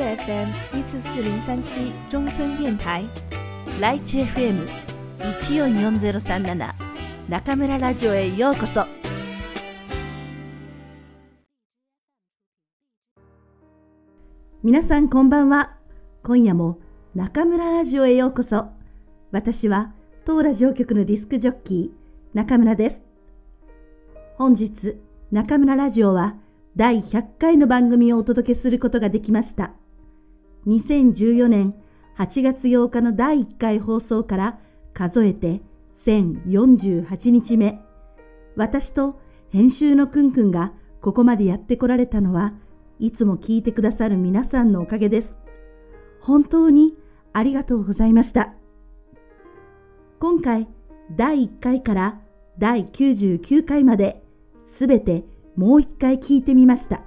FM 一四四零三七中村電台ライチ FM 一四四ゼロ三七中村ラジオへようこそ。皆さんこんばんは。今夜も中村ラジオへようこそ。私は当ラジオ局のディスクジョッキー中村です。本日中村ラジオは第100回の番組をお届けすることができました。2014年8月8日の第1回放送から数えて1048日目。私と編集のくんくんがここまでやってこられたのはいつも聞いてくださる皆さんのおかげです。本当にありがとうございました。今回第1回から第99回まですべてもう一回聞いてみました。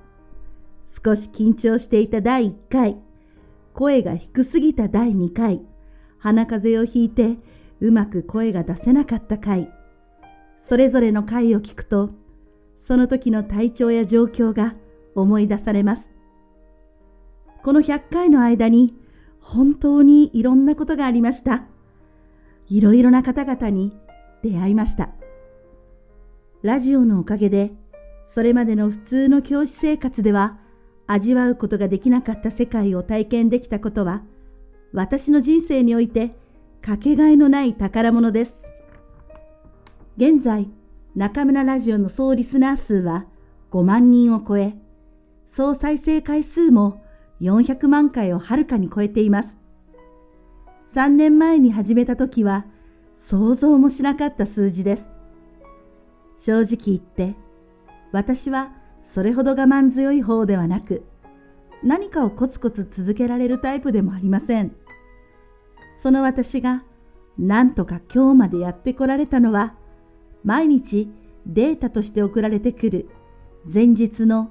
少し緊張していた第1回、声が低すぎた第2回、鼻風邪をひいてうまく声が出せなかった回、それぞれの回を聞くと、その時の体調や状況が思い出されます。この100回の間に本当にいろんなことがありました。いろいろな方々に出会いました。ラジオのおかげで、それまでの普通の教師生活では味わうことができなかった世界を体験できたことは、私の人生においてかけがえのない宝物です。現在、中村ラジオの総リスナー数は5万人を超え、総再生回数も400万回をはるかに超えています。3年前に始めた時は想像もしなかった数字です。正直言って、私はそれほど我慢強い方ではなく、何かをコツコツ続けられるタイプでもありません。その私が何とか今日までやってこられたのは、毎日データとして送られてくる前日の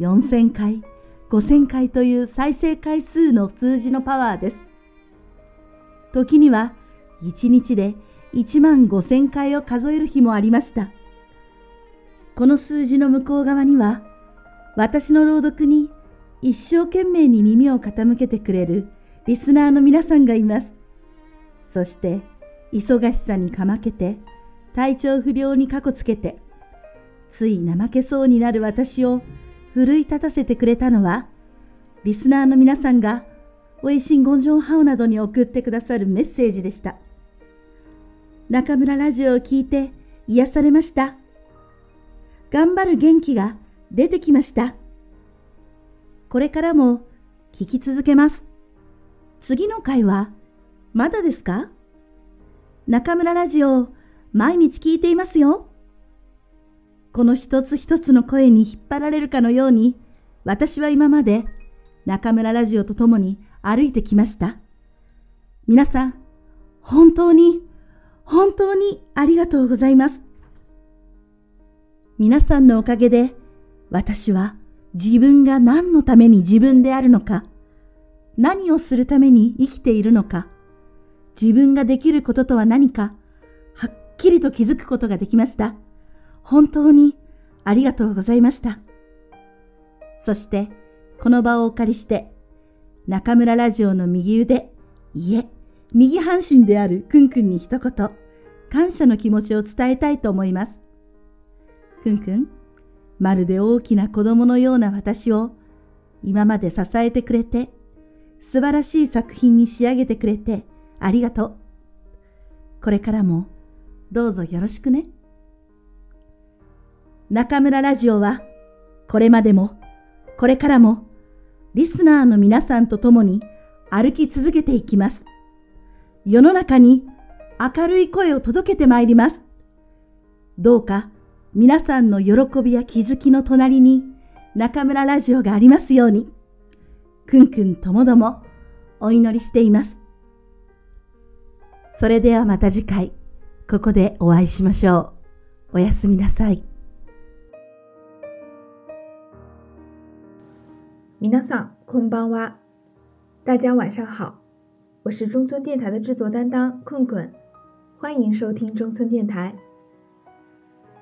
4000回、5000回という再生回数の数字のパワーです。時には1日で1万5000回を数える日もありました。この数字の向こう側には、私の朗読に一生懸命に耳を傾けてくれるリスナーの皆さんがいます。そして、忙しさにかまけて、体調不良にかこつけて、つい怠けそうになる私を奮い立たせてくれたのは、リスナーの皆さんが、おいしんごんじょんハオなどに送ってくださるメッセージでした。中村ラジオを聞いて癒されました。頑張る元気が出てきました。これからも聞き続けます。次の回はまだですか？中村ラジオ毎日聞いていますよ。この一つ一つの声に引っ張られるかのように、私は今まで中村ラジオと共に歩いてきました。皆さん、本当に、本当にありがとうございます。皆さんのおかげで、私は自分が何のために自分であるのか、何をするために生きているのか、自分ができることとは何か、はっきりと気づくことができました。本当にありがとうございました。そして、この場をお借りして、中村ラジオの右腕、いえ、右半身であるくんくんに一言、感謝の気持ちを伝えたいと思います。くんくん、まるで大きな子供のような私を今まで支えてくれて、素晴らしい作品に仕上げてくれてありがとう。これからもどうぞよろしくね。中村ラジオは、これまでも、これからも、リスナーの皆さんと共に歩き続けていきます。世の中に明るい声を届けてまいります。どうか皆さんの喜びや気づきの隣に中村ラジオがありますように、くんくんともどもお祈りしています。それではまた次回、ここでお会いしましょう。おやすみなさい。皆さん，こんばんは。大家晚上好，我是中村电台的制作担当困困，欢迎收听中村电台。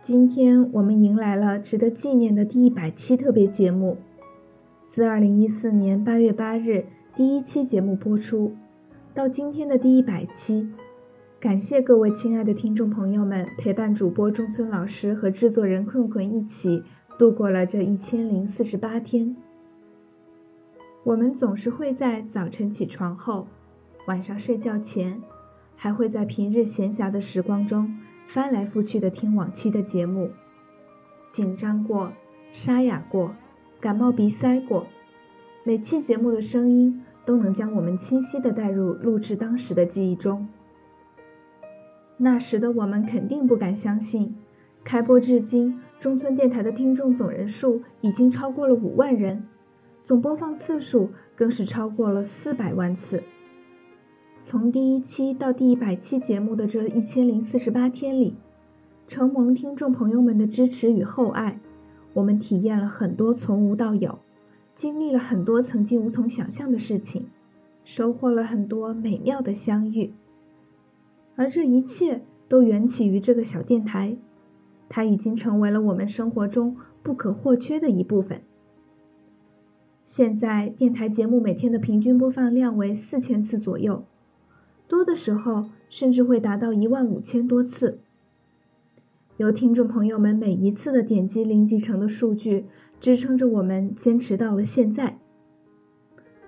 今天我们迎来了值得纪念的第一百期特别节目。自2014年8月8日第一期节目播出，到今天的第一百期，感谢各位亲爱的听众朋友们陪伴主播中村老师和制作人困困一起度过了这一千零四十八天。我们总是会在早晨起床后，晚上睡觉前，还会在平日闲暇的时光中翻来覆去的听往期的节目，紧张过，沙哑过，感冒鼻塞过，每期节目的声音都能将我们清晰地带入录制当时的记忆中。那时的我们肯定不敢相信，开播至今，中村电台的听众总人数已经超过了五万人。总播放次数更是超过了四百万次。从第一期到第一百期节目的这一千零四十八天里，承蒙听众朋友们的支持与厚爱，我们体验了很多从无到有，经历了很多曾经无从想象的事情，收获了很多美妙的相遇。而这一切都缘起于这个小电台，它已经成为了我们生活中不可或缺的一部分。现在电台节目每天的平均播放量为四千次左右，多的时候甚至会达到一万五千多次。由听众朋友们每一次的点击零集成的数据支撑着我们坚持到了现在。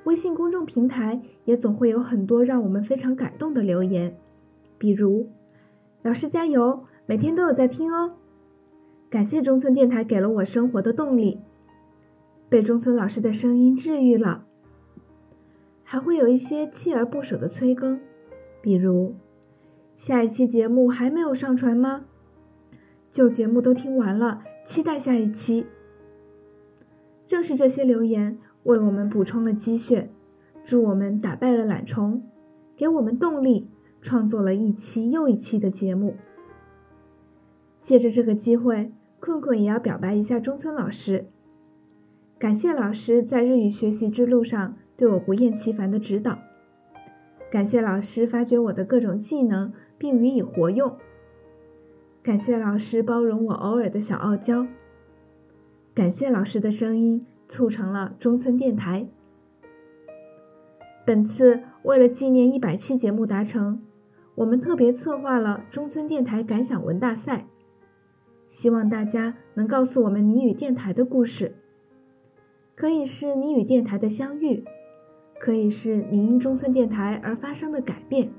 微信公众平台也总会有很多让我们非常感动的留言，比如“老师加油，每天都有在听哦”，感谢中村电台给了我生活的动力。被中村老师的声音治愈了，还会有一些锲而不舍的催更，比如下一期节目还没有上传吗？旧节目都听完了，期待下一期。正是这些留言为我们补充了积血，助我们打败了懒虫，给我们动力，创作了一期又一期的节目。借着这个机会，困困也要表白一下中村老师。感谢老师在日语学习之路上对我不厌其烦的指导，感谢老师发掘我的各种技能并予以活用，感谢老师包容我偶尔的小傲娇，感谢老师的声音促成了中村电台。本次为了纪念一百期节目达成，我们特别策划了中村电台感想文大赛，希望大家能告诉我们你与电台的故事。可以是你与电台的相遇，可以是你因中村电台而发生的改变，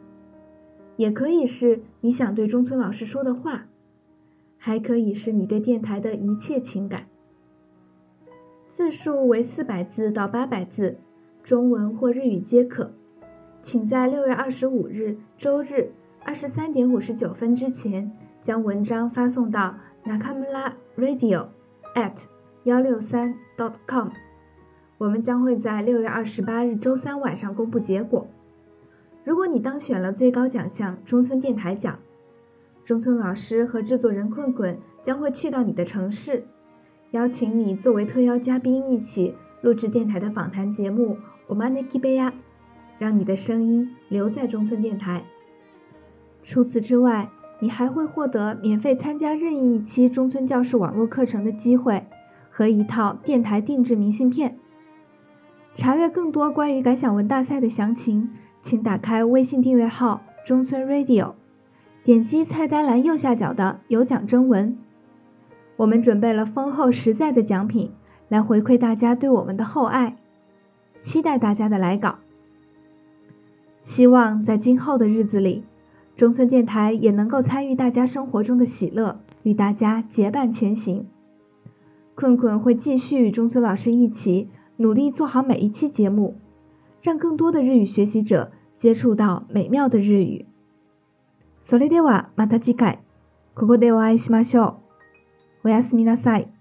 也可以是你想对中村老师说的话，还可以是你对电台的一切情感。字数为四百字到八百字，中文或日语皆可。请在六月二十五日周日二十三点五十九分之前将文章发送到 nakamura radio at 幺六三 dot com。我们将会在六月二十八日周三晚上公布结果。如果你当选了最高奖项中村电台奖，中村老师和制作人困困将会去到你的城市，邀请你作为特邀嘉宾一起录制电台的访谈节目《我们的 k i b e 让你的声音留在中村电台。除此之外，你还会获得免费参加任意一期中村教室网络课程的机会和一套电台定制明信片。查阅更多关于感想文大赛的详情，请打开微信订阅号中村 Radio，点击菜单栏右下角的有奖征文。我们准备了丰厚实在的奖品来回馈大家对我们的厚爱，期待大家的来稿。希望在今后的日子里，中村电台也能够参与大家生活中的喜乐，与大家结伴前行。困困会继续与中村老师一起。努力做好每一期节目，让更多的日语学习者接触到美妙的日语。それではまた次回ここでお会いしましょう。おやすみなさい。